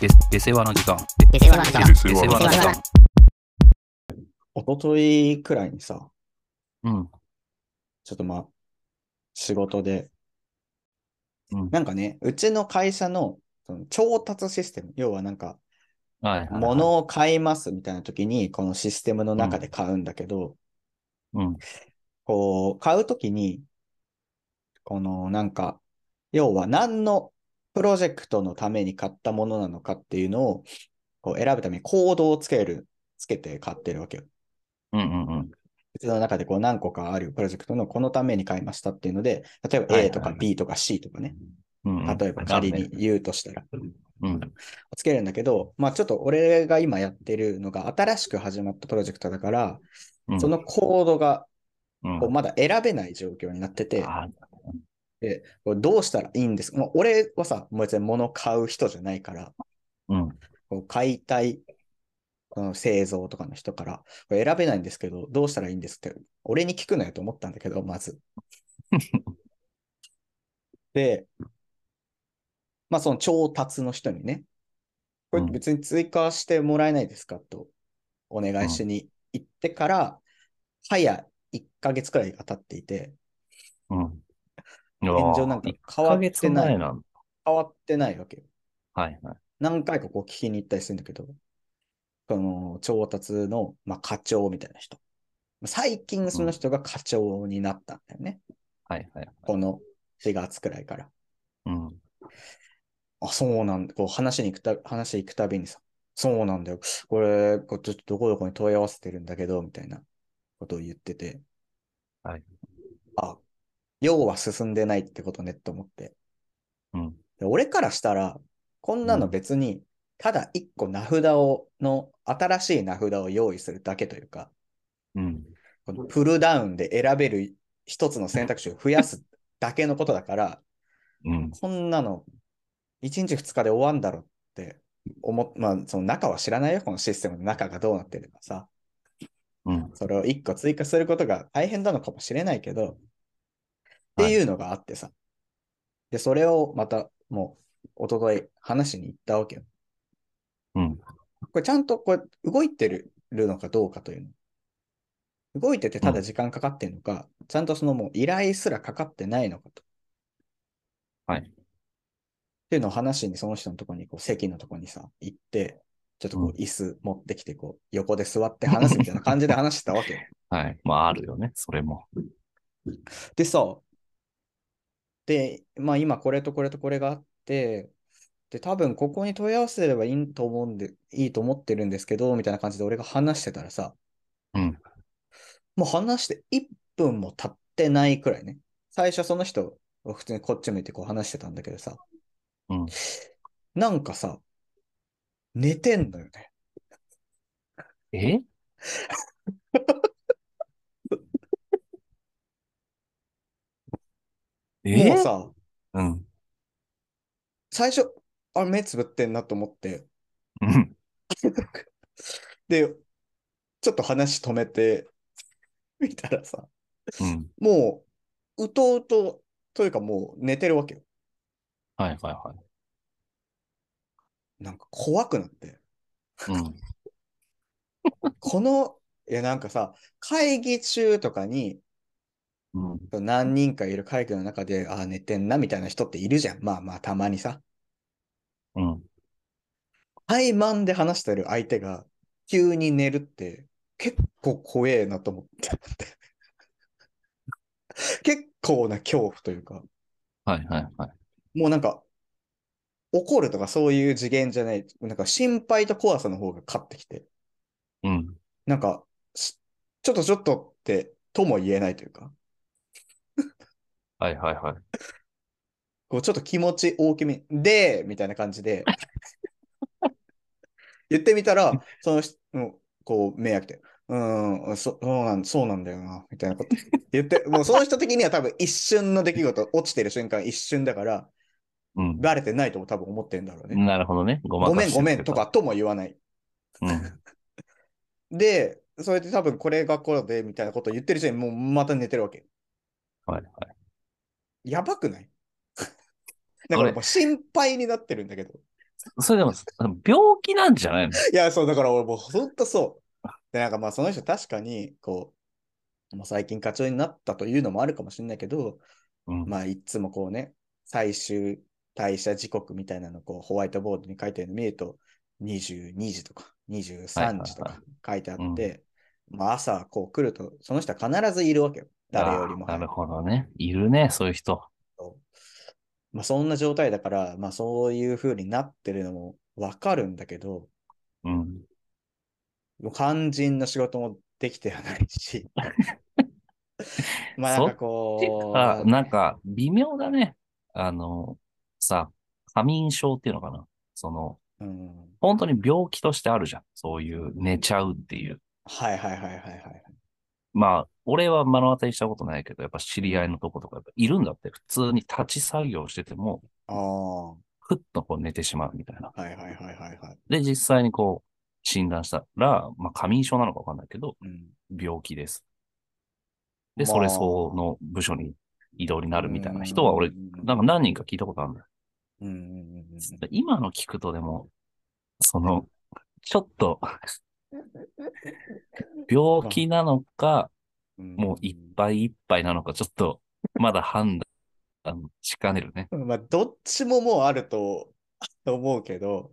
で、で世話の時間。で世話の時間。で世話の時間。一昨日くらいにさ、うん。ちょっとまあ、仕事で、うんなんかね、うちの会社のその調達システム、要はなんか、はいはい、はい。物を買いますみたいな時に、このシステムの中で買うんだけど、うん。こう、買う時に、このなんか、要は何のプロジェクトのために買ったものなのかっていうのを、こう選ぶためにコードをつける、つけて買ってるわけよ。うんうんうん。うちの中でこう何個かあるプロジェクトのこのために買いましたっていうので、例えば A とか B とか C とかね、例えば仮に言うとしたら、うん。つけるんだけど、まあちょっと俺が今やってるのが新しく始まったプロジェクトだから、うん。そのコードがうん、こうまだ選べない状況になってて、あでこれどうしたらいいんですか？もう俺はさ、もう別に物買う人じゃないから、うん。こう買いたいこの製造とかの人から、これ選べないんですけど、どうしたらいいんですって、俺に聞くなよと思ったんだけど、まず。で、まあその調達の人にね、これうん別に追加してもらえないですかとお願いしに行ってから、早1ヶ月くらいが経っていて、うん。現状なんか1変わってない、前なん変わってないわけよ。はいはい。何回かこう聞きに行ったりするんだけど、この調達の、まあ、課長みたいな人。最近その人が課長になったんだよね。はいはい。この4月くらいから。うん。あ、そうなんだ。こう話に行くた、話行くたびにさ、そうなんだよ。これ、こうちょっとどこどこに問い合わせてるんだけど、みたいなことを言ってて。はい。あ、要は進んでないってことねって思って。うん。で俺からしたら、こんなの別に、ただ一個名札を、の、新しい名札を用意するだけというか、うん。このプルダウンで選べる一つの選択肢を増やすだけのことだから、うん。こんなの、1日2日で終わんだろって思っ、まあ、その中は知らないよ、このシステムの中がどうなってるかさ。うん。それを1個追加することが大変なのかもしれないけど、っていうのがあってさ。で、それをまた、もう、一昨日話しに行ったわけよ。うん。これちゃんとこれ動いてるのかどうかというの。動いててただ時間かかってるのか、ちゃんとそのもう依頼すらかかってないのかと。はいっていうのを話しにその人のところにこう席のところにさ、行って、ちょっとこうんう椅子持ってきて、こう横で座って話すみたいな感じで話してたわけよ。はい。まあ、あるよね。それも。でさ、で、まあ今これとこれとこれがあって、で、多分ここに問い合わせればいいと思うんで、いいと思ってるんですけど、みたいな感じで俺が話してたらさ、うん。もう話して1分も経ってないくらいね。最初その人、普通にこっち向いてこう話してたんだけどさ、うん。なんかさ、寝てんのよね。え？もうさ、うん。最初、あ、目つぶってんなと思って、うん。で、ちょっと話止めてみたらさ、うん。もう、うとうと、というかもう寝てるわけよ。はいはいはなんか怖くなって。い。うん。この、いやなんかさ、会議中とかにうん。何人かいる会議の中で、あ、寝てんなみたいな人っているじゃん。まあまあ、たまにさ。うん。対マンで話してる相手が急に寝るって結構怖えなと思って。結構な恐怖というか、はいはいはい。もうなんか、怒るとかそういう次元じゃない、なんか心配と怖さの方が勝ってきて、うん。なんか、しちょっとちょっとって、とも言えないというか、はいはいはい。こうちょっと気持ち大きめで、みたいな感じで、言ってみたら、その人、うんこう、目開けて、うーん、そそうなん、そうなんだよな、みたいなこと言って、もうその人的には多分一瞬の出来事、落ちてる瞬間一瞬だから、うん。バレてないとも多分思ってんだろうね。なるほどね。ごまごめんごめんとか。とも言わない。うん。で、それで多分これがこれでみたいなことを言ってる人にもうまた寝てるわけ。はいはい。やばくない？だからもう心配になってるんだけど。それでも、病気なんじゃないの？いや、そう、だから俺もうほんとそう。で、なんかまあその人確かに、こう、もう最近課長になったというのもあるかもしれないけど、うん。まあいつもこうね、最終退社時刻みたいなのをこうホワイトボードに書いてるの見ると、22時とか23時とはいか書いてあって、まあ朝こう来ると、その人は必ずいるわけよ。誰よりもなる。ほどね。いるね、そういう人。まあそんな状態だから、まあそういう風になってるのもわかるんだけど、うん。もう肝心の仕事もできてはないし。まあなんかこあ、う、なんか、微妙だね。あの、さ、過眠症っていうのかな。その、うん、本当に病気としてあるじゃん。そういう寝ちゃうっていう。はいはいはいはいはい。まあ、俺は目の当たりしたことないけど、やっぱ知り合いのとことかいるんだって。普通に立ち作業してても、あふっとこう寝てしまうみたいな。いはいはいはいはい。で、実際にこう、診断したら、まあ、過眠症なのかわかんないけど、うん、病気です。で、まあそれ相応の部署に移動になるみたいな人は俺、なんか何人か聞いたことあるんだよ。うんうんうんうん今の聞くとでも、その、ちょっと、病気なのか、うんもういっぱいいっぱいなのか、ちょっと、まだ判断しかねるね。まあ、どっちももうあると思うけど、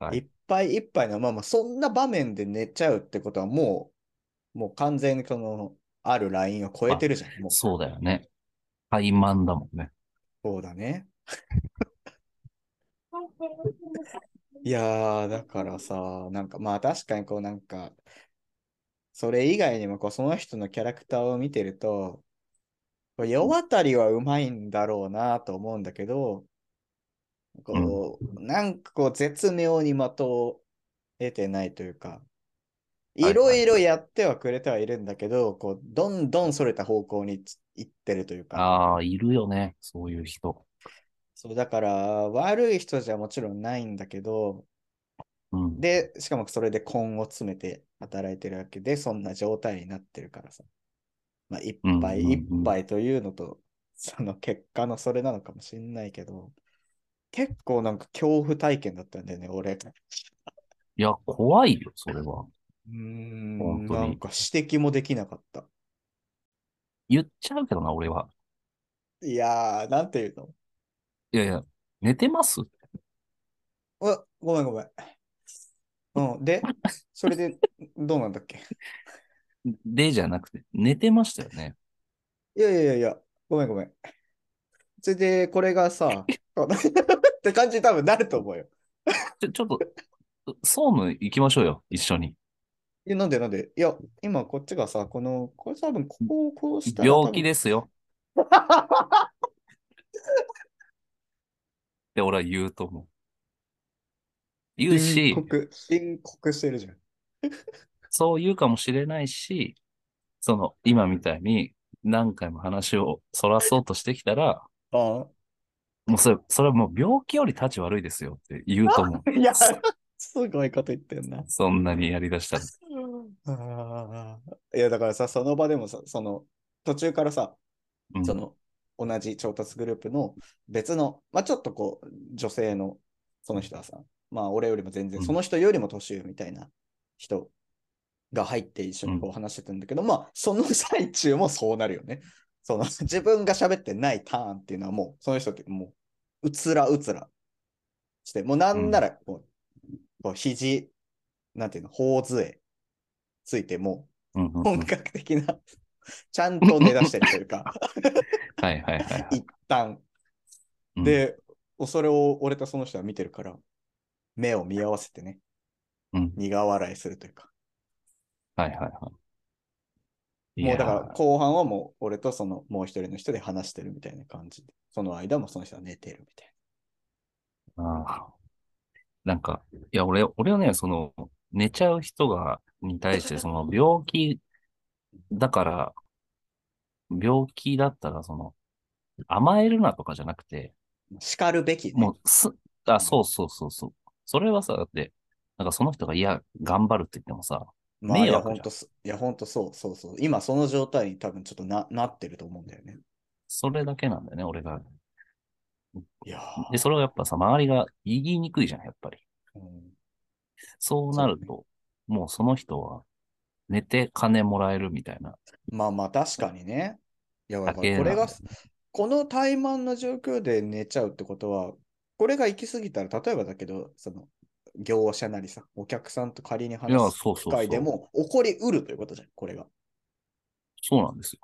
はいい、っぱいいっぱいの、まあまあ、そんな場面で寝ちゃうってことはもう、もう完全にその、あるラインを超えてるじゃん。もうそうだよね。怠慢だもんね。そうだね。いやー、だからさ、なんかまあ確かにこうなんか、それ以外にもこうその人のキャラクターを見てると、こう世渡りはうまいんだろうなと思うんだけど、こう、なんかこう絶妙に的を得てないというか、いろいろやってはくれてはいるんだけど、こう、どんどんそれた方向に行ってるというか、ああ、いるよね。そういう人。そうだから悪い人じゃもちろんないんだけど、うん。で、しかもそれで根を詰めて働いてるわけで、そんな状態になってるからさ。まあ、いっぱいうんうんうんいっぱいというのと、その結果のそれなのかもしれないけど、結構なんか恐怖体験だったんだよね、俺。う いや、怖いよ、それは。ーん、なんか指摘もできなかった。言っちゃうけどな、俺は。いやー、なんていうの？いやいや、寝てます？うわ、ごめんごめん。うん、で、それで、どうなんだっけ？でじゃなくて、寝てましたよね。いやいやいやいや、ごめんごめん。それで、これがさ、って感じに多分なると思うよ。ちょ、ちょっと、総務行きましょうよ、一緒に。いや、なんでなんで？いや、今こっちがさ、この、これ多分ここをこうしたら病気ですよ。って俺は言うと思う。言うし、告、申告してるじゃん。そう言うかもしれないし、その、今みたいに何回も話をそらそうとしてきたら、あもうそれ、それはもう病気より立ち悪いですよって言うと思う。あ。いや、すごいこと言ってんな。そんなにやりだしたら。いや、だからさ、その場でもさ、その、途中からさ、うんその、同じ調達グループの別の、まあちょっとこう、女性の、その人はさ、まあ俺よりも全然、うん。その人よりも年上みたいな人が入って一緒にこう話してたんだけど、まあその最中もそうなるよね。その 自分が喋ってないターンっていうのはもう、その人ってもう、うつらうつらして、もうなんならこう、こう肘、なんていうの、頬杖ついてもうんうんうん。う本格的な、ちゃんと寝出してるというか、はいはいはいはい。一旦。うん、で、それを俺とその人は見てるから、目を見合わせてね、うん、苦笑いするというか。はいはいはい。もうだから後半はもう俺とそのもう一人の人で話してるみたいな感じで、その間もその人は寝てるみたいああなんか、いや、俺、俺はね、その、寝ちゃう人が、に対して、その、病気だから、病気だったら、その、甘えるなとかじゃなくて、な。叱るべき、ね。もう、す、あ、そうそうそうそう。それはさ、だって、なんかその人が、いや、頑張るって言ってもさ、まあ、いや、迷惑じゃんほんとす、いや、ほんとそう、そうそう。今その状態に多分ちょっとななってると思うんだよね。それだけなんだよね、俺がいやで、それをやっぱさ、周りが言いにくいじゃん、やっぱり。ーうんそうなると、もうその人は寝て金もらえるみたいな。まあまあ確かにね。いや、これが、この怠慢な状況で寝ちゃうってことは、これが行き過ぎたら、例えばだけど、その、業者なりさ、お客さんと仮に話す機会で。も起こりうるということじゃん、これが。そうなんですよ。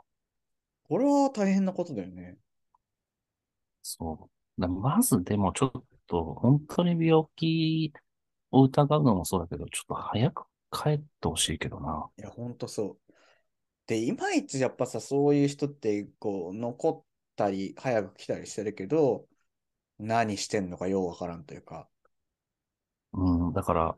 これは大変なことだよね。そう。だまずでもちょっと、本当に病気を疑うのもそうだけど、ちょっと早く帰ってほしいけどな。いや、ほんとそう。で、いまいちやっぱさ、そういう人って、こう、残ったり、早く来たりしてるけど、何してんのかようわからんというか。うん、だから、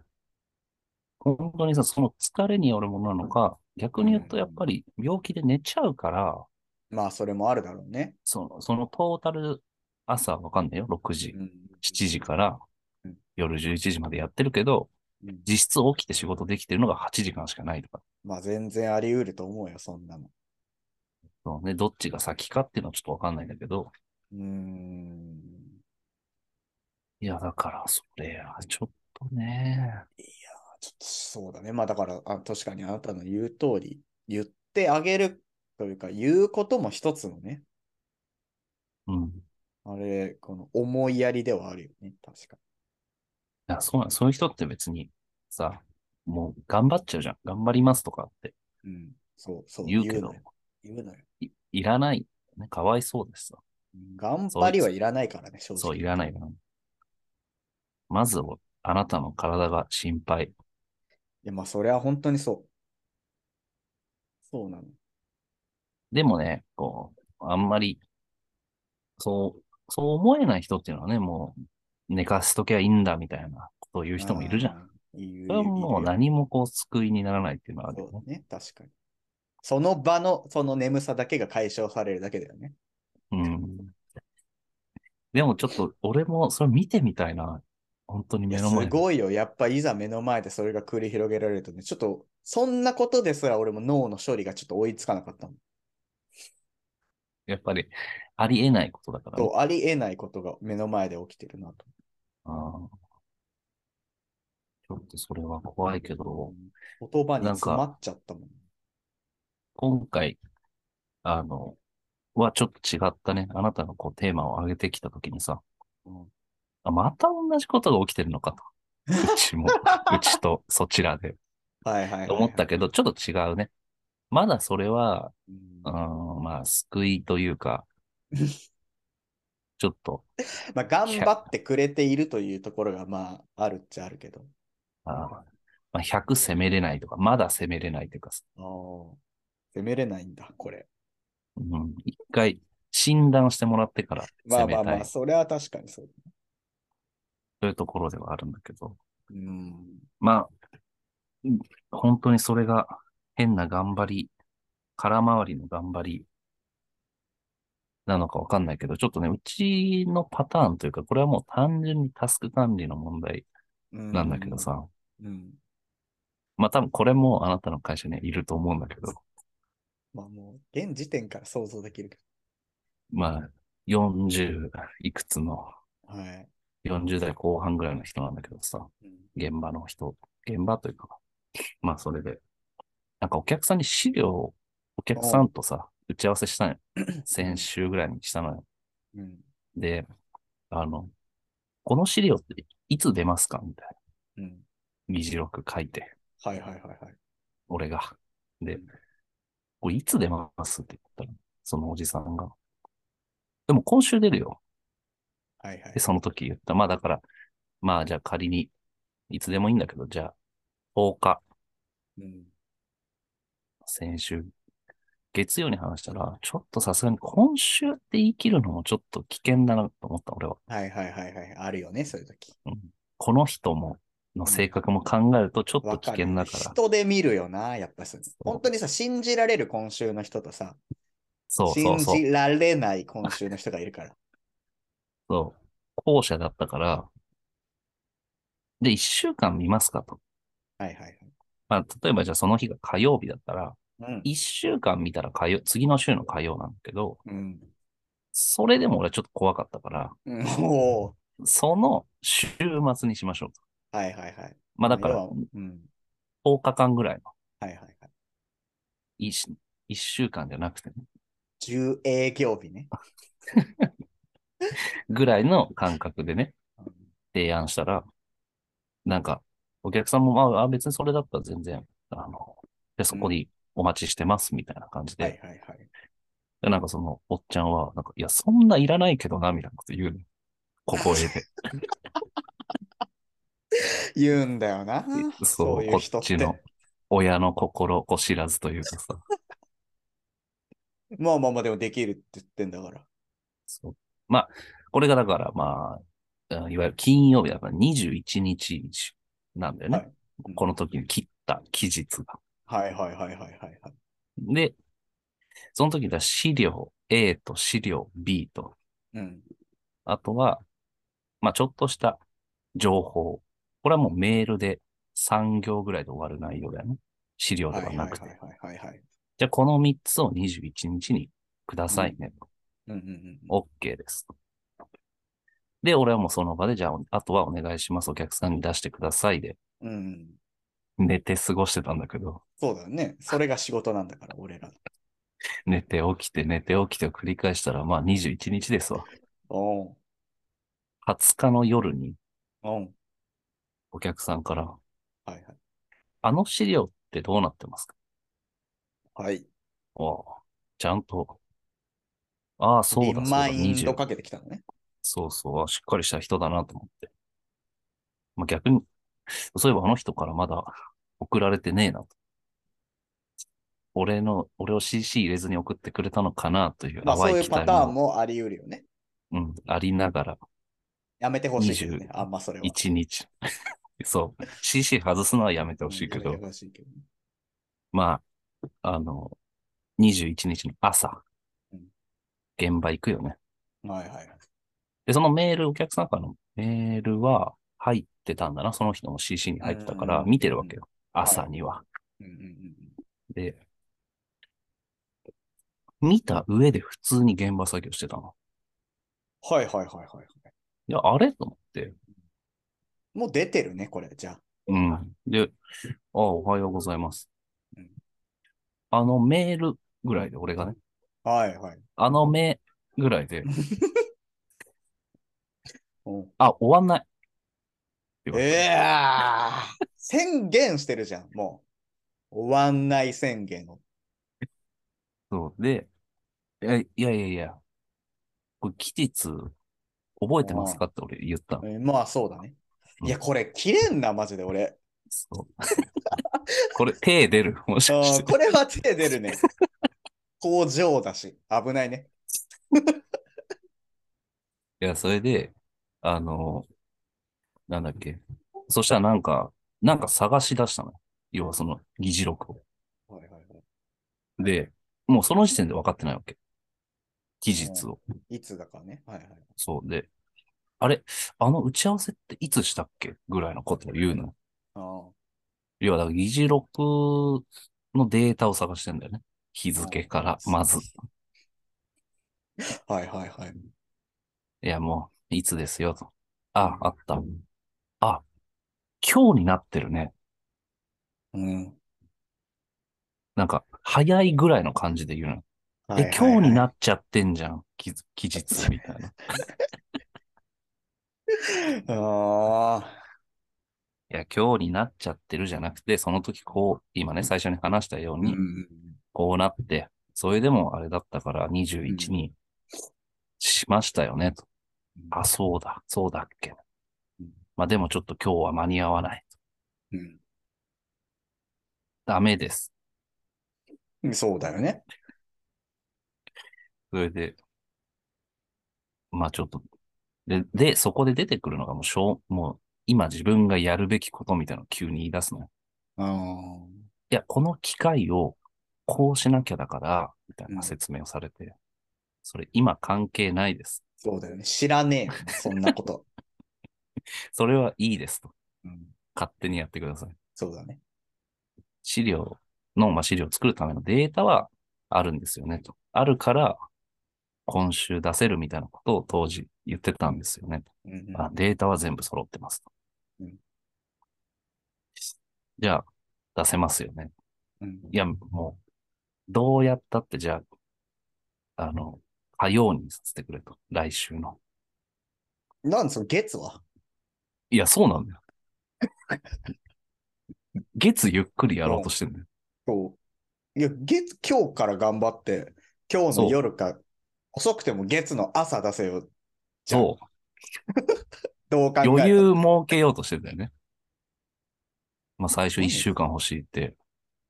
本当にさ、その疲れによるものなのか、逆に言うとやっぱり病気で寝ちゃうから、まあ、それもあるだろうね。その、そのトータル朝わかんないよ。6時、うん7時からうん夜11時までやってるけど、うん実質起きて仕事できてるのが8時間しかないとか。まあ、全然あり得ると思うよ、そんなの。そうね、どっちが先かっていうのはちょっとわかんないんだけど、うーん。いや、だから、それはちょっとね、ちょっとそうだね。まあだから、あ確かにあなたの言う通り、言ってあげるというか、言うことも一つのね、うん。いあれ、この思いやりではあるよね。確かや、そうそういう人って別にさ、もう頑張っちゃうじゃん。頑張りますとかってに。うん。そう、そう。言うけど。言うのよ。いいらない。ね、かわいそうですさ。頑張りはいらないからね、正直。そう、いらないから。まずは、あなたの体が心配。いや、まあ、それは本当にそう。そうなの。でもね、こう、あんまり、そう、そう思えない人っていうのはね、もう、寝かしときゃいいんだみたいなことを言う人もいるじゃん。それはもう何もこう救いにならないっていうのはあるよね。そうだね、確かに。その場の、その眠さだけが解消されるだけだよね。うん。でもちょっと、俺もそれ見てみたいな。本当に目の前で。すごいよ。やっぱいざ目の前でそれが繰り広げられるとね、ちょっと、そんなことですら俺も脳の処理がちょっと追いつかなかったもん。やっぱり、ありえないことだからね。ありえないことが目の前で起きてるなと。あーちょっとそれは怖いけど、言葉に詰まっちゃったもん。今回、あの、はちょっと違ったね。あなたがこうテーマを上げてきたときにさ、うんあ、また同じことが起きてるのかと。うちも、うちとそちらで。はいはいはい、はい。思ったけど、ちょっと違うね。まだそれは、うんうん、まあ、救いというか、ちょっと、まあ、頑張ってくれているというところが、まあ、あるっちゃあるけど。あーまあ、100攻めれないとか、まだ攻めれないというかさ。攻めれないんだ、これ。うん、一回診断してもらってから攻めたいまあまあまあ、それは確かにそう。というところではあるんだけど、うん。まあ、うん本当にそれが変な頑張り、空回りの頑張りなのかわかんないけど、ちょっとね、うちのパターンというか、これはもう単純にタスク管理の問題うん。なんだけどさ、うん。まあ多分これもあなたの会社にはいると思うんだけど、まあもう、現時点から想像できるけまあ、40いくつの、ど。はい。40代後半ぐらいの人なんだけどさ、うん。現場の人、現場というか、まあそれで、なんかお客さんに資料を、お客さんとさ、打ち合わせしたのよ。先週ぐらいにしたのよ。うん。で、あの、この資料っていつ出ますかみたいな。うん。議事録書いて、はいはいはいはい。俺が。でうん、これいつ出ますって言ったら、そのおじさんが。でも今週出るよ。はいはいで、。その時言った。まあだから、まあじゃあ仮に、いつでもいいんだけど、じゃあ、10日、うん。先週、月曜に話したら、ちょっとさすがに今週って言い切るのもちょっと危険だなと思った、俺は。はいはいはいはい。あるよね、そういう時。この人も、の性格も考えるとちょっと危険だから。人で見るよな、やっぱそう本当にさ、信じられる今週の人とさ、そうそうそう信。じられない今週の人がいるから。そう。後者だったから、で、一週間見ますかと。はいはいはい。まあ、例えばじゃあその日が火曜日だったら、うん。一週間見たら火曜、次の週の火曜なんだけど、うん。それでも俺はちょっと怖かったから、うん、その週末にしましょうと。はいはいはい。まあだからうん。10日間ぐらいの、はいはいはい。一週間じゃなくてね、10営業日ね。ぐらいの感覚でね、うん提案したら、なんか、お客さんも、まあ、あ別にそれだったら全然、あの、で、そこにお待ちしてます、みたいな感じで、はいはいはい。でなんかその、おっちゃんは、なんか、いや、そんないらないけどな、みたいなこと言うの。小声で。言うんだよな。そそうう、こっちの親の心こ知らずというかさ。まあまあまあ、でもできるって言ってんだから。そうまあ、これがだから、まあ、うんいわゆる金曜日だから21日なんだよね。はいうんこの時に切った期日が。はいはいはいはいはいはい。で、その時だ資料 A と資料 B と、うん。あとは、まあちょっとした情報。これはもうメールで3行ぐらいで終わる内容だよね。資料ではないくて。ははいはいはいはい。じゃあこの3つを21日にくださいね。うんうんうん。OK です。で、俺はもうその場で、じゃあ、あとはお願いします。お客さんに出してくださいで、うんうん。寝て過ごしてたんだけど、そうだよね。それが仕事なんだから、俺ら。寝て起きて寝て起きてを繰り返したら、まあ21日ですわ。おん。20日の夜におん。お客さんから、はいはい。あの資料ってどうなってますか？はい。ああちゃんと。ああ、そうだ、リそうだ、マインド20。かけてきたのね。そうそう、あしっかりした人だなと思って。まあ、逆に、そういえばあの人からまだ送られてねえなと。俺の、俺を CC 入れずに送ってくれたのかなというまあそう淡いパターンも、もあり得るよね。うん、ありながら、やめてほしいけどね。20あんまそれは。一日。そう。CC 外すのはやめてほしいけどやめて、ほしいけどね。まあ、あの、21日の朝うん、現場行くよね。はいはいはい。で、そのメール、お客さんからのメールは入ってたんだな。その人も CC に入ってたから、うん見てるわけよ。朝には。うんうんうんで、見た上で普通に現場作業してたの。はいはいはいはいはい。いや、あれ？と思って。もう出てるね、これ。じゃあ。うん。で、あおはようございますうん。あのメールぐらいで、俺がね、はいはい。あの目ぐらいで、うんあ、終わんない。って言われてえー、宣言してるじゃん、もう。終わんない宣言を。そう。で、えいやいやいや、これ期日、覚えてますかって俺言ったの。えーまあそうだね。うんいや、これ切れんな、マジで俺。そう。これ、手出るもしあかして。ーこれは手出るね。工場だし、危ないね。いや、それで、あの、なんだっけ？そしたらなんか、なんか探し出したのよ。要はその議事録を。はいはいはい。で、もうその時点で分かってないわけ。期日を。いつだかね。はいはい。そうで、あれ、あの打ち合わせっていつしたっけ？ぐらいのことを言うのよ。あ要は、だから議事録のデータを探してんだよね。日付から、まず。あはいはいはい。いや、もう、いつですよ、と。あ、あった。あ、今日になってるね。うん。なんか、早いぐらいの感じで言うの。はいえ、今日になっっちゃってんじゃん。期期日、みたいな。あいや、今日になっちゃってるじゃなくて、その時こう、今ね、最初に話したようー。に、うんこうなって、それでもあれだったから21にしましたよね、と。あ、そうだ、そうだっけうん。まあでもちょっと今日は間に合わない。うんダメです。うん。そうだよね。それで、まあちょっと、で、で、そこで出てくるのがもうしょう、もう今自分がやるべきことみたいなのを急に言い出すのよ。あいや、この機会をこうしなきゃだから、みたいな説明をされて、それ今関係ないです。そうだよね。知らねえよ、そんなこと。それはいいですと。うん、勝手にやってください。そうだね。資料の、まあ、資料を作るためのデータはあるんですよねと。あるから、今週出せるみたいなことを当時言ってたんですよね。うんうんあデータは全部揃ってますと。うんじゃあ、出せますよね。うんいや、もう、どうやったって、じゃあ、あの、火曜にさせてくれと。来週の。なんでその月は？いや、そうなんだよ。月ゆっくりやろうとしてるんだよ。そう。いや、月、今日から頑張って、今日の夜か、遅くても月の朝出せよ。そう。どう考え余裕設けようとしてんだよね。まあ、最初一週間欲しいって、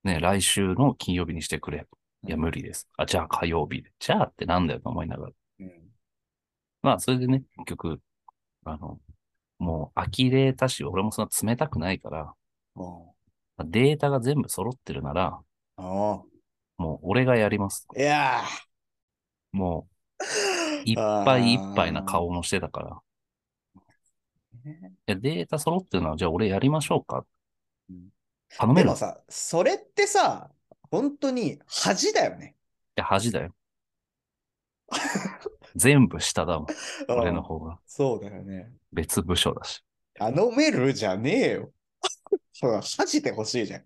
ね、来週の金曜日にしてくれ。いや、無理です。あ、じゃあ火曜日で。じゃあってなんだよと思いながら。うんまあ、それでね、結局、あの、もう呆れたし、俺もそんな冷たくないから、うんデータが全部揃ってるなら、あもう俺がやります。あ。いやもう、ー いっぱいいっぱいな顔もしてたから。いや、データ揃ってるのは、じゃあ俺やりましょうかうん。頼める？いでもさ、それってさ、本当に恥だよね。や、恥だよ。全部下だもん。俺のうん方が。そうだよね。別部署だし。頼めるじゃねえよ。そう恥じてほしいじゃん。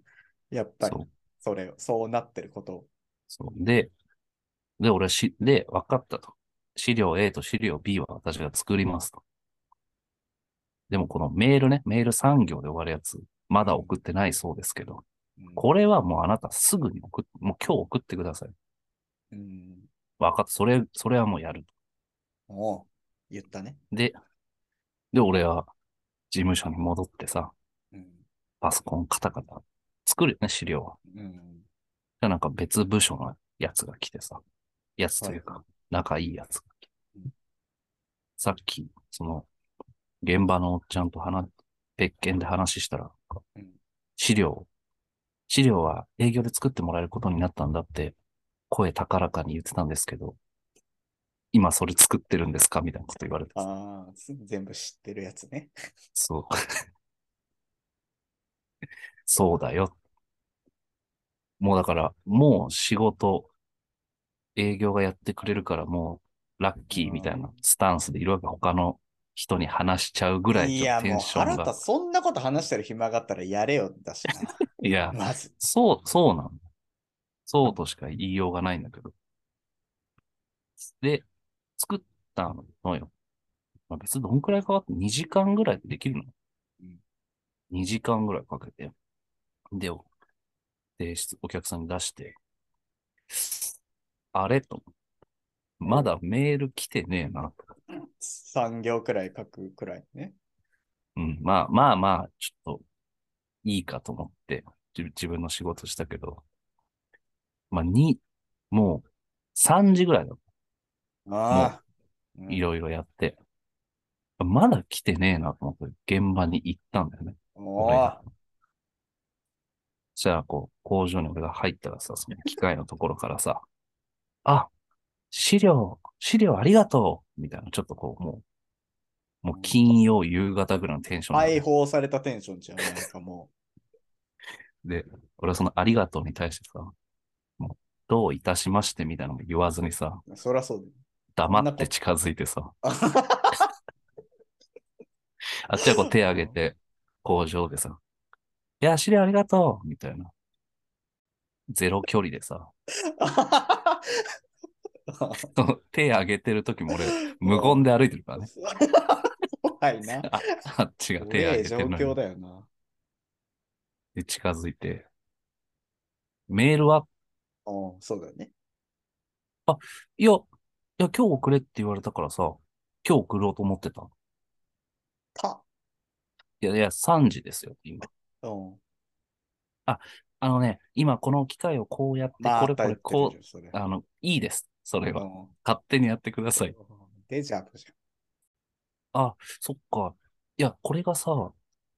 やっぱりそれを、そうなってることを。そう。で、で、俺し、で、分かったと。資料 A と資料 B は私が作りますと。でもこのメールね、メール3行で終わるやつ、まだ送ってないそうですけど、うんこれはもうあなたすぐに送っ、もう今日送ってください。うん。分かった。それ、それはもうやる。おう言ったね。で、で、俺は事務所に戻ってさ、うん。パソコンカタカタ作るよね、資料は。うん。じゃあなんか別部署のやつが来てさ、やつというか、仲いいやつが来てうん。さっき、その、現場のおっちゃんと話、別件で話したらうん、資料、資料は営業で作ってもらえることになったんだって、声高らかに言ってたんですけど、今それ作ってるんですか？みたいなこと言われてさ、ああ、全部知ってるやつね。そう。そうだよ。もうだから、もう仕事、営業がやってくれるからもうラッキーみたいなスタンスでいるわけ。他の人に話しちゃうぐらいいや、もうンションが腹立。つそんなこと話してる暇があったらやれよだし いやな。、まず。そう、そうなんだ。そうとしか言いようがないんだけど。で、作ったのよ。まあ、別にどんくらいかかって2時間ぐらいでできるの、うん、?2 時間ぐらいかけて。で、お提出、お客さんに出して、あれと。まだメール来てねえな。3行くらい書くくらいね。うん、まあまあまあ、ちょっと、いいかと思って、自自分の仕事したけど、まあ、に、もう、3時ぐらいだ。ああ。うんいろいろやって。まだ来てねえなと思って、現場に行ったんだよね。お俺がーそしたら、こう、工場に俺が入ったらさ、その機械のところからさ、あ、資料、資料ありがとうみたいな、ちょっとこう、もう、もう金曜夕方ぐらいのテンションで解放されたテンションじゃん。なんかも で、俺はそのありがとうに対してさ、もう、どういたしましてみたいなのも言わずにさ、う、そりゃそうだよ。黙って近づいてさ、あ あっちはこう手挙げて、工場でさ、いや、資料ありがとうみたいな。ゼロ距離でさ、手挙げてる時も俺、無言で歩いてるからね。怖いな。ああっちが手挙げてるのに。だよな。で、近づいて、メールは、うん、そうだよね。いや、いや、今日送れって言われたからさ、今日送ろうと思ってた。た。いやいや、3時ですよ、今。うん。あのね、今この機械をこうやって、まあ、これこれこう、あの、いいです。それは。うん勝手にやってください。デジャブじあ、そっか。いや、これがさ、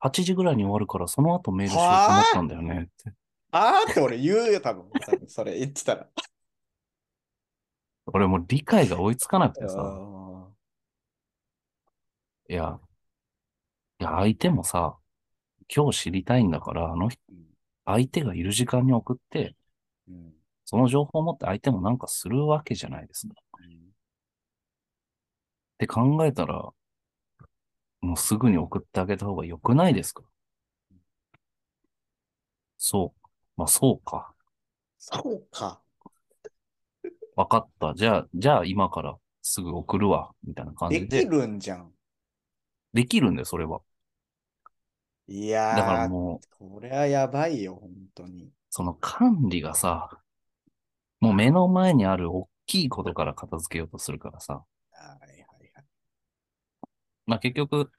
8時ぐらいに終わるから、その後メールしようと思ったんだよねって。ゃん。あーって俺言うよ、多分。多分それ言ってたら。俺もう理解が追いつかなくてさ。うんいや、いや、相手もさ、今日知りたいんだから、あの人、相手がいる時間に送って、うんその情報を持って相手もなんかするわけじゃないですか。って考えたら、もうすぐに送ってあげた方が良くないですか？そう。まあそうか。そうか。わかった。じゃあ、じゃあ今からすぐ送るわ。みたいな感できじで。るんじゃん。できるんだよ、それは。いやだからー、もう、これはやばいよ、本当に。その管理がさ、もう目の前にある大きいことから片付けようとするからさ。はいはいはい。まあ結局、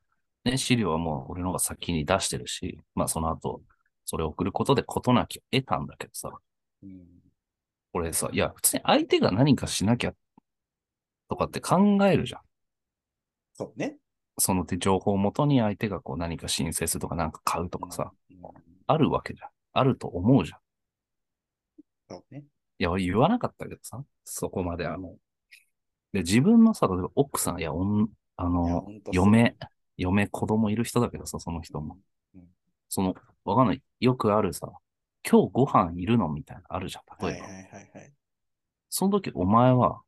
ね、資料はもう俺の方が先に出してるし、まあその後、それを送ることで事なきを得たんだけどさ。うん、これさ、いや、普通に相手が何かしなきゃとかって考えるじゃん。そうね。その手情報をもとに相手がこう何か申請するとかなんか買うとかさ、うん。あるわけじゃん。あると思うじゃん。そうね。いや、俺言わなかったけどさ、そこまであの、で、自分のさ、例えば奥さん、いや、おんあの嫁、嫁、子供いる人だけどさ、その人も。うんその、わかんない。よくあるさ、今日ご飯いるの？みたいな、あるじゃん。例えば。はいはいはいはい。その時、お前は、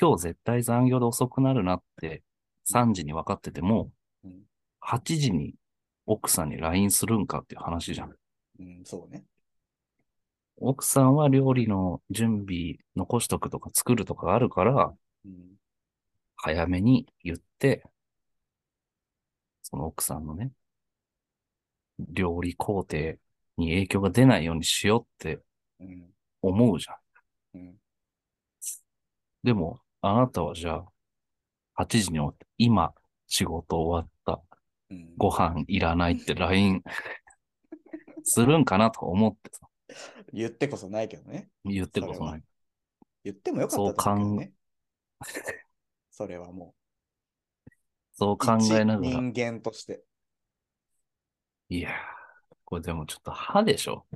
今日絶対残業で遅くなるなって、3時に分かってても、うん、8時に奥さんに LINE するんかっていう話じゃん。うん、そうね。奥さんは料理の準備残しとくとか作るとかあるから、うん、早めに言って、その奥さんのね、料理工程に影響が出ないようにしようってうん、思うじゃん。うん。でも、あなたはじゃあ、8時に終わって、今、仕事終わった、うん、ご飯いらないって LINE するんかな？とか思ってさ、言ってこそないけどね。言ってこそない。言ってもよかったと思うけどね。そ れはもう。そう考えながら、一人間として。いやー、これでもちょっと歯でしょ。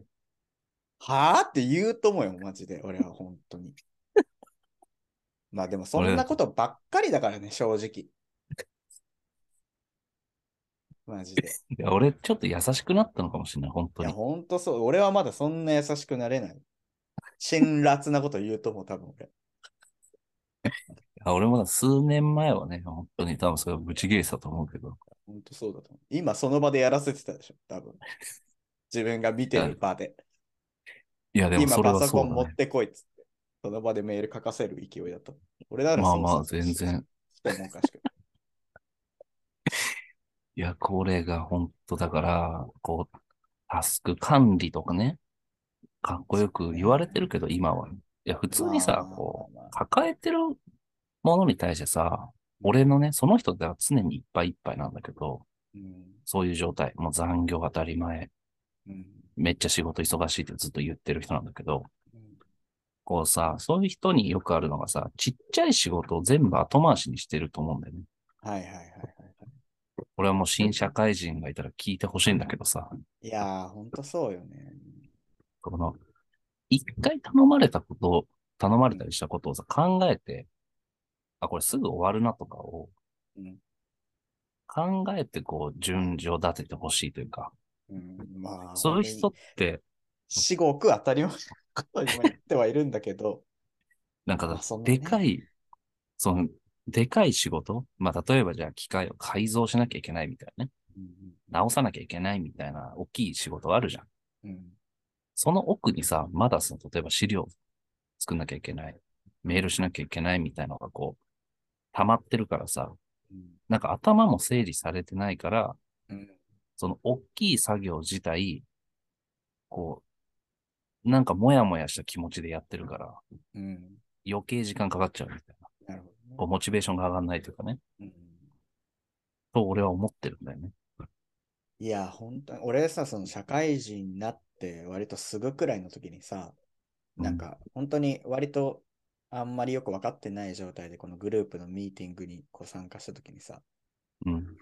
はあって言うと思うよ、マジで。俺は本当に。まあでもそんなことばっかりだからね、正直。マジで。いや、俺ちょっと優しくなったのかもしれない、本当いや、に。本当そう。俺はまだそんな優しくなれない。辛辣なこと言うと思う、多分俺。いや俺もだ数年前はね、本当に多分それはブチギレてたと思うけど、本当そうだと思う。今その場でやらせてたでしょ、多分。自分が見てる場で。いや、でも今それパソコンはそうだね。持ってこいっつって。その場でメール書かせる勢いだった。俺ならまあまあ、そうそう全然。してもおかしくない。いや、これが本当だから、こう、タスク管理とかね、かっこよく言われてるけど、今は。いや、普通にさま、あこう抱えてるものに対してさ、俺のね、その人って常にいっぱいいっぱいなんだけど、うんそういう状態。もう残業当たり前。うんめっちゃ仕事忙しいってずっと言ってる人なんだけど、うんこうさ、そういう人によくあるのがさ、ちっちゃい仕事を全部後回しにしてると思うんだよね。はいはいはいはい。俺はもう新社会人がいたら聞いてほしいんだけどさ、いやー、ほんとそうよね。この、一回頼まれたこと、頼まれたりしたことをさ、考えて、あ、これすぐ終わるなとかをうん考えてこう、順序立ててほしいというか、うん、まあ、そういう人って、至極当たり前のことにも言ってはいるんだけど、なんかまあそんなね。でかい、その、でかい仕事？まあ、例えばじゃあ機械を改造しなきゃいけないみたいなね。うん直さなきゃいけないみたいな大きい仕事あるじゃん。うん。その奥にさ、まだその、例えば資料作んなきゃいけない、メールしなきゃいけないみたいなのがこう、溜まってるからさ、うん。なんか頭も整理されてないから、うんその大きい作業自体、こう、なんかもやもやした気持ちでやってるから、うん余計時間かかっちゃうみたいな。なるほこうモチベーションが上がんないというかね。どね。と俺は思ってるんだよね。いや、本当に、俺さ、その社会人になって、割とすぐくらいの時にさ、なんか、本当に割とあんまりよく分かってない状態で、このグループのミーティングにこう参加した時にさ、うん。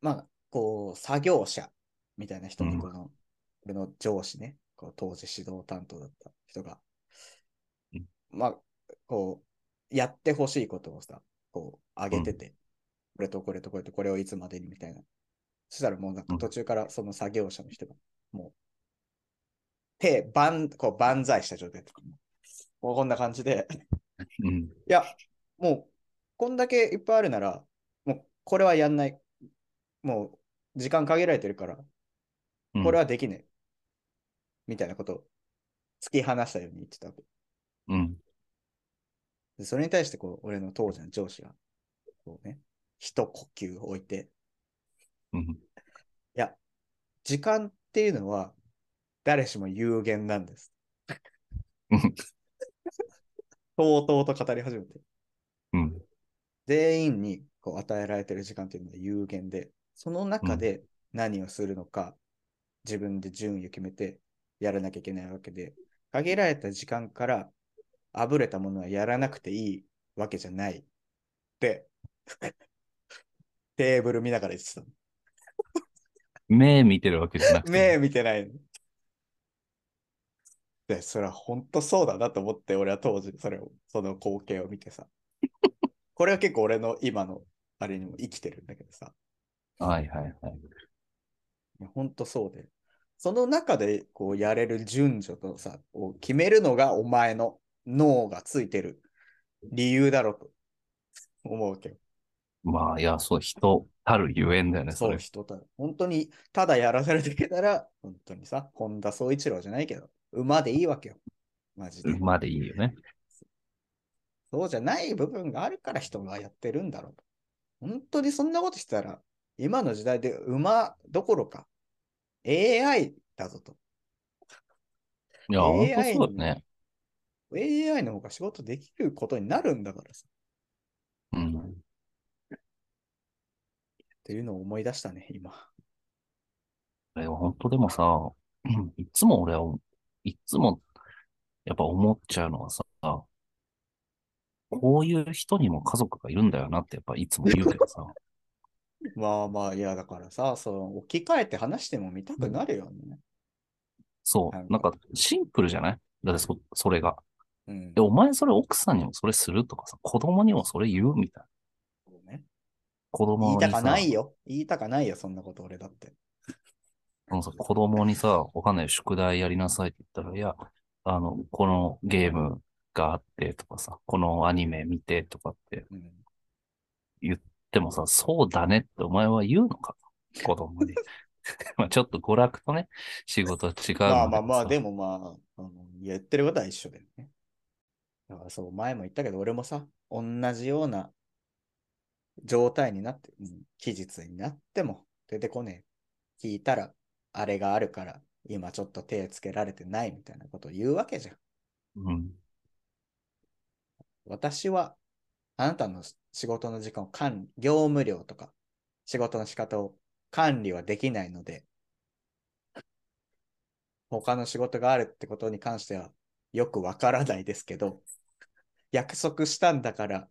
まあ、こう、作業者みたいな人うんに、この、俺の上司ね、こう当時指導担当だった人がうん、まあ、こう、やってほしいことをさ、こう、あげてて、これとこれとこれとこれをいつまでにみたいな。そしたらもうなんかうん途中からその作業者の人が、もう、手、万、こう、万歳した状態で、もうこんな感じで、うん。いや、もう、こんだけいっぱいあるなら、もうこれはやんない。もう時間限られてるから、うんこれはできねえ。みたいなことを突き放したように言ってたわけ。うん。でそれに対してこう、俺の当時の上司が、こうね、一呼吸置いて、うん。いや、時間っていうのは誰しも有限なんです。うんとうとうと語り始めて。うん。全員にこう与えられてる時間っていうのは有限で、その中で何をするのか、自分で順位を決めてやらなきゃいけないわけで、限られた時間からあぶれたものはやらなくていいわけじゃないって、テーブル見ながら言ってたの。目見てるわけじゃなくて。目見てないの。で、それは本当そうだなと思って、俺は当時、それを、その光景を見てさ。これは結構俺の今のあれにも生きてるんだけどさ。はいはいはい。いや本当そうで。その中でこうやれる順序とさ、を決めるのがお前の脳がついてる理由だろうと思うわけよ。まあ、いや、そう、人たるゆえんだよね、そそう、れ。人た本当にただやらされてけたら、本当にさ、本田宗一郎じゃないけど、馬でいいわけよ。マジで。までいいよね。そうじゃない部分があるから人がやってるんだろうと。本当にそんなことしたら、今の時代で馬どころか AI だぞと。いや、ほんと AI そうだね。AI の方が仕事できることになるんだからさ。うん。っていうのを思い出したね、今。あれは本当でもさ、う んいつも俺は、いつも、やっぱ思っちゃうのはさ、こういう人にも家族がいるんだよなってやっぱいつも言うけどさ、まあまあ、いや、だからさ、その置き換えて話しても見たくなるよね。そう、なんかシンプルじゃない？だってそ、それが。うんえ、。お前それ奥さんにもそれするとかさ、子供にもそれ言うみたいな。そうね子供にさ、言いたかないよ。言いたかないよ、そんなこと俺だって。あのさ子供にさ、わかんない、宿題やりなさいって言ったら、いや、あの、このゲームがあってとかさ、このアニメ見てとかってうん。言ってもさ、そうだねってお前は言うのか？子供に。まあちょっと娯楽とね、仕事は違うの まあまあまあ、でももまあ、あの言ってることは一緒だよね。だからそう、前も言ったけど、俺もさ、同じような状態になって、うん期日になっても出てこねえ。聞いたら、あれがあるから、今ちょっと手つけられてないみたいなことを言うわけじゃん。さ、うん。私は、あなたの仕事の時間を管理、業務量とか、仕事の仕方を管理はできないので、他の仕事があるってことに関してはよくわからないですけど、約束したんだから、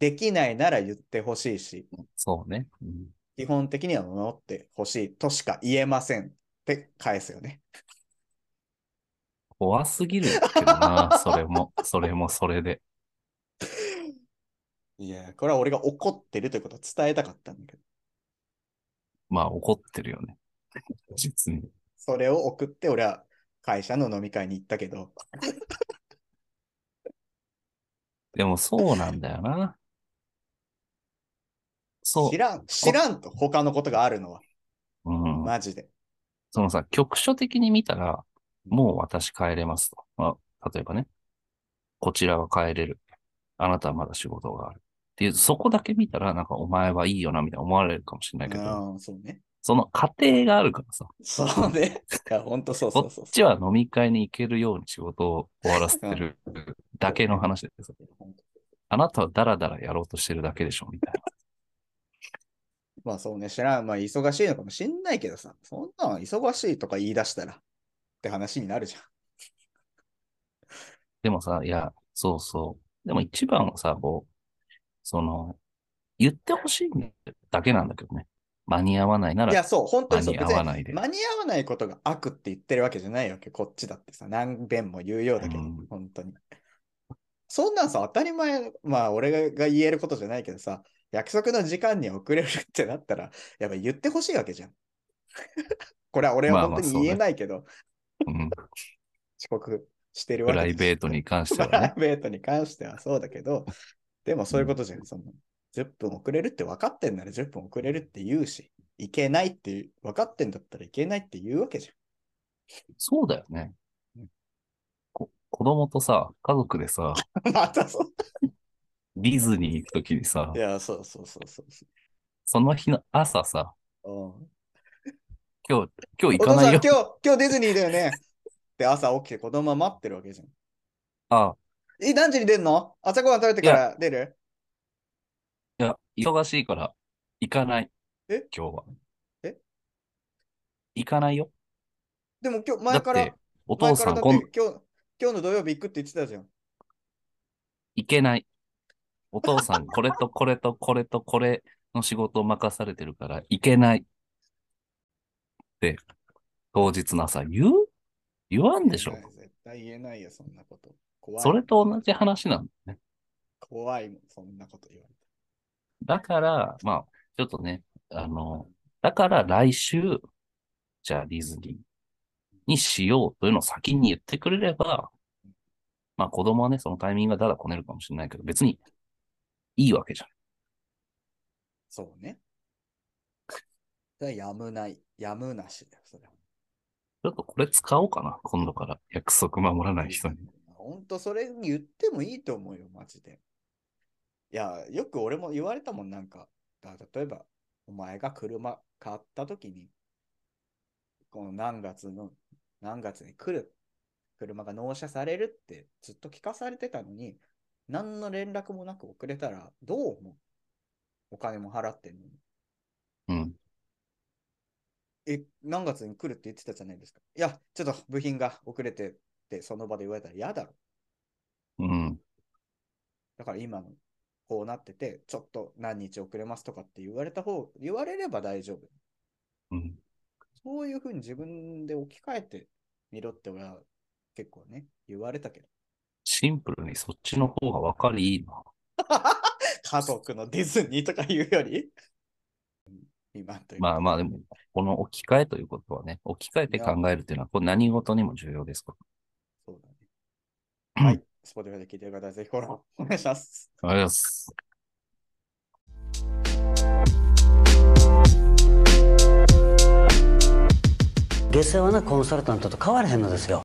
できないなら言ってほしいし、そうね。うん基本的には守ってほしいとしか言えませんって返すよね。怖すぎるけどな、それも、それもそれで。いや、これは俺が怒ってるということを伝えたかったんだけど、まあ怒ってるよね。実に。それを送って俺は会社の飲み会に行ったけど、でもそうなんだよな。そう知。らん、知らんと、他のことがあるのは。うん。マジで。そのさ、局所的に見たら、もう私帰れますと。まあ、例えばね、こちらは帰れる。あなたはまだ仕事がある。っていう、そこだけ見たら、なんかお前はいいよな、みたいな思われるかもしれないけど、うん、そうね。その過程があるからさ、そうね。いや、ほんとそうこそうそうっちは飲み会に行けるように仕事を終わらせてるだけの話でさ、ほんとあなたはダラダラやろうとしてるだけでしょ、みたいな。まあそうね、知らん。まあ忙しいのかもしんないけどさ、そんなん忙しいとか言い出したらって話になるじゃん。でもさ、いや、そうそう。でも一番はさ、こう、その、言ってほしいだけなんだけどね。間に合わないないらや、そう、本当にそう。間に合わないで間に合わないことが悪って言ってるわけじゃないわけ。こっちだってさ、何遍も言うようだけど、うん本当に。そんなんさ、当たり前、まあ俺が言えることじゃないけどさ、約束の時間に遅れるってなったら、やっぱ言ってほしいわけじゃん。これは俺は本当に言えないけど、うん、遅刻してるわプけだしライベートに関して プライはね。ベートに関してはそうだけど、でもそういうことじゃん。その10分遅れるって分かってんなら10分遅れるって言うし、いけないっていう分かってんだったらいけないって言うわけじそうだよねうん。こ子供とさ、家族でさ、ゃん。またそう。ディズニー行くときにさい、や、そうそうそうそうそその日の朝さ、う。うん今日、今日お父さん、行かないよ。今日、今日ディズニーだよね。で、朝起きて子供は待ってるわけじゃん。あ、え、何時に出んの？朝ごはん食べてから出る？いや、忙しいから行かない。え？今日は。え？行かないよ。でも今日、だ前からって、、お父さん、こんだって今日、今日の土曜日行くって言ってたじゃん。行けない。お父さん、これとこれとこれとこれの仕事を任されてるから行けない。って、当日の朝言う？言わんでしょ絶対言えないよ、そんなこと。怖い。それと同じ話なんだね。怖いもん、そんなこと言われて。だから、まあ、ちょっとね、あの、だから来週、じゃあディズニーにしようというのを先に言ってくれれば、まあ子供はね、そのタイミングがだだこねるかもしれないけど、別にいいわけじゃん。そうね。それはやむない。やむなしだよ、それは。ちょっとこれ使おうかな、今度から。約束守らない人に。本当それ言ってもいいと思うよ、マジで。いや、よく俺も言われたもん、なんか。だ例えば、お前が車買った時に、この何月の、何月に来る、車が納車されるってずっと聞かされてたのに、何の連絡もなく遅れたら、どう思う？お金も払ってんのに。うん。え、何月に来るって言ってたじゃないですか。いや、ちょっと部品が遅れてって、その場で言われたら嫌だろ。うん。だから今のこうなってて、ちょっと何日遅れますとかって言われた方、言われれば大丈夫。うん。そういうふうに自分で置き換えてみろって俺は結構ね、言われたけど。シンプルにそっちの方が分かりいいな。家族のディズニーとか言うより？うん今というまあまあでも、この置き換えということはね、置き換えて考えるっていうのは、これ何事にも重要ですか。ら。はい。スポティファイで聞いてる方はぜひフォローお願いします。ありがとうございます。下世話なコンサルタントと変わらへんのですよ